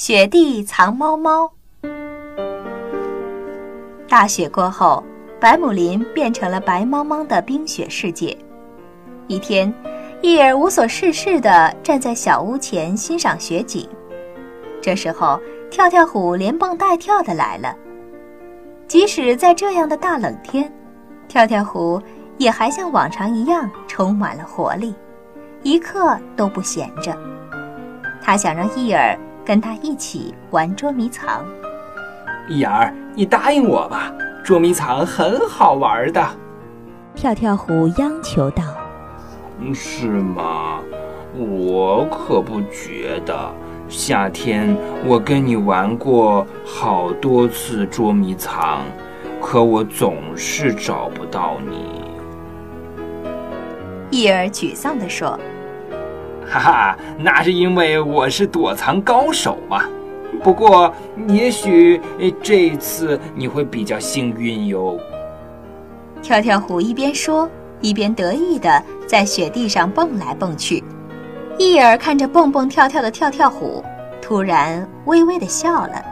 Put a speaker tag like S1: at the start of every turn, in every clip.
S1: 雪地藏猫猫。大雪过后，白姆林变成了白茫茫的冰雪世界。一天，伊尔无所事事地站在小屋前欣赏雪景。这时候，跳跳虎连蹦带跳的来了。即使在这样的大冷天，跳跳虎也还像往常一样充满了活力，一刻都不闲着。他想让伊尔。跟他一起玩捉迷藏，
S2: 伊尔，你答应我吧，捉迷藏很好玩的。
S1: 跳跳虎央求道：“
S3: 是吗？我可不觉得。夏天我跟你玩过好多次捉迷藏，可我总是找不到你。”
S1: 伊尔沮丧地说。
S2: 哈哈，那是因为我是躲藏高手嘛。不过，也许这次你会比较幸运哟。
S1: 跳跳虎一边说，一边得意地在雪地上蹦来蹦去。伊尔看着蹦蹦跳跳的跳跳虎，突然微微的笑了。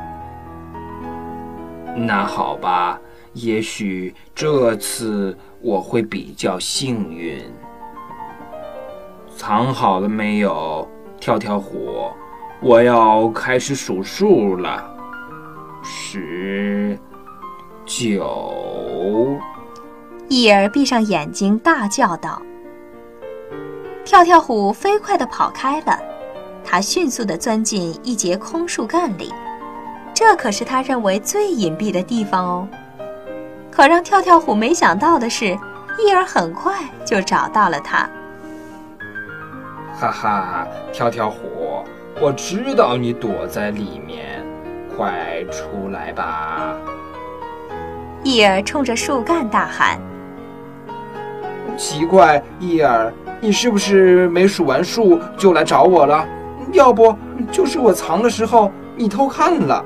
S3: 那好吧，也许这次我会比较幸运。藏好了没有，跳跳虎？我要开始数数了。十、九。
S1: 伊尔闭上眼睛，大叫道：“跳跳虎飞快地跑开了，他迅速地钻进一节空树干里，这可是他认为最隐蔽的地方哦。可让跳跳虎没想到的是，伊尔很快就找到了他。”
S3: 哈哈，跳跳虎，我知道你躲在里面，快出来吧！
S1: 伊尔冲着树干大喊。
S2: 奇怪，伊尔，你是不是没数完数就来找我了？要不就是我藏的时候你偷看了？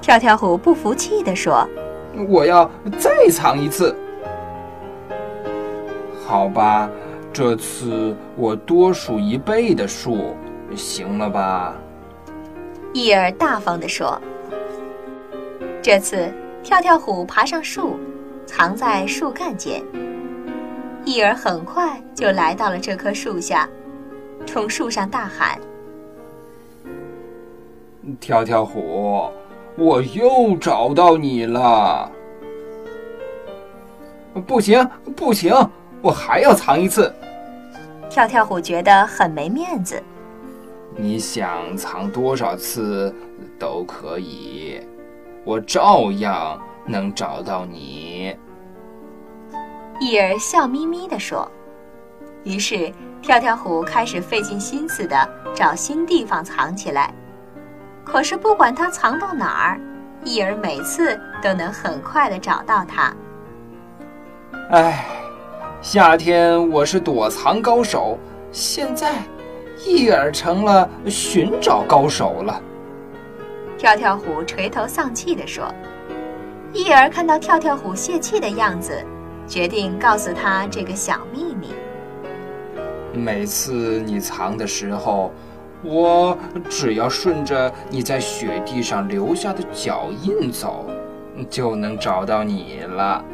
S1: 跳跳虎不服气地说：“
S2: 我要再藏一次。”
S3: 好吧。这次我多数一倍的数，行了吧？
S1: 伊尔大方地说。这次跳跳虎爬上树，藏在树干间。伊尔很快就来到了这棵树下，冲树上大喊：“
S3: 跳跳虎，我又找到你了！”
S2: 不行，不行！我还要藏一次。
S1: 跳跳虎觉得很没面子。
S3: 你想藏多少次都可以，我照样能找到你。
S1: 伊儿笑眯眯地说。于是，跳跳虎开始费尽心思地找新地方藏起来。可是，不管他藏到哪儿，伊儿每次都能很快地找到他。
S2: 唉。夏天我是躲藏高手，现在，伊尔成了寻找高手了。
S1: 跳跳虎垂头丧气地说：“伊尔看到跳跳虎泄气的样子，决定告诉他这个小秘密。
S3: 每次你藏的时候，我只要顺着你在雪地上留下的脚印走，就能找到你了。”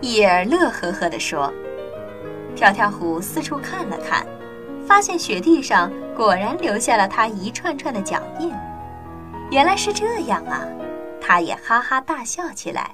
S1: 伊尔乐呵呵地说：“跳跳虎四处看了看，发现雪地上果然留下了他一串串的脚印。原来是这样啊！”他也哈哈大笑起来。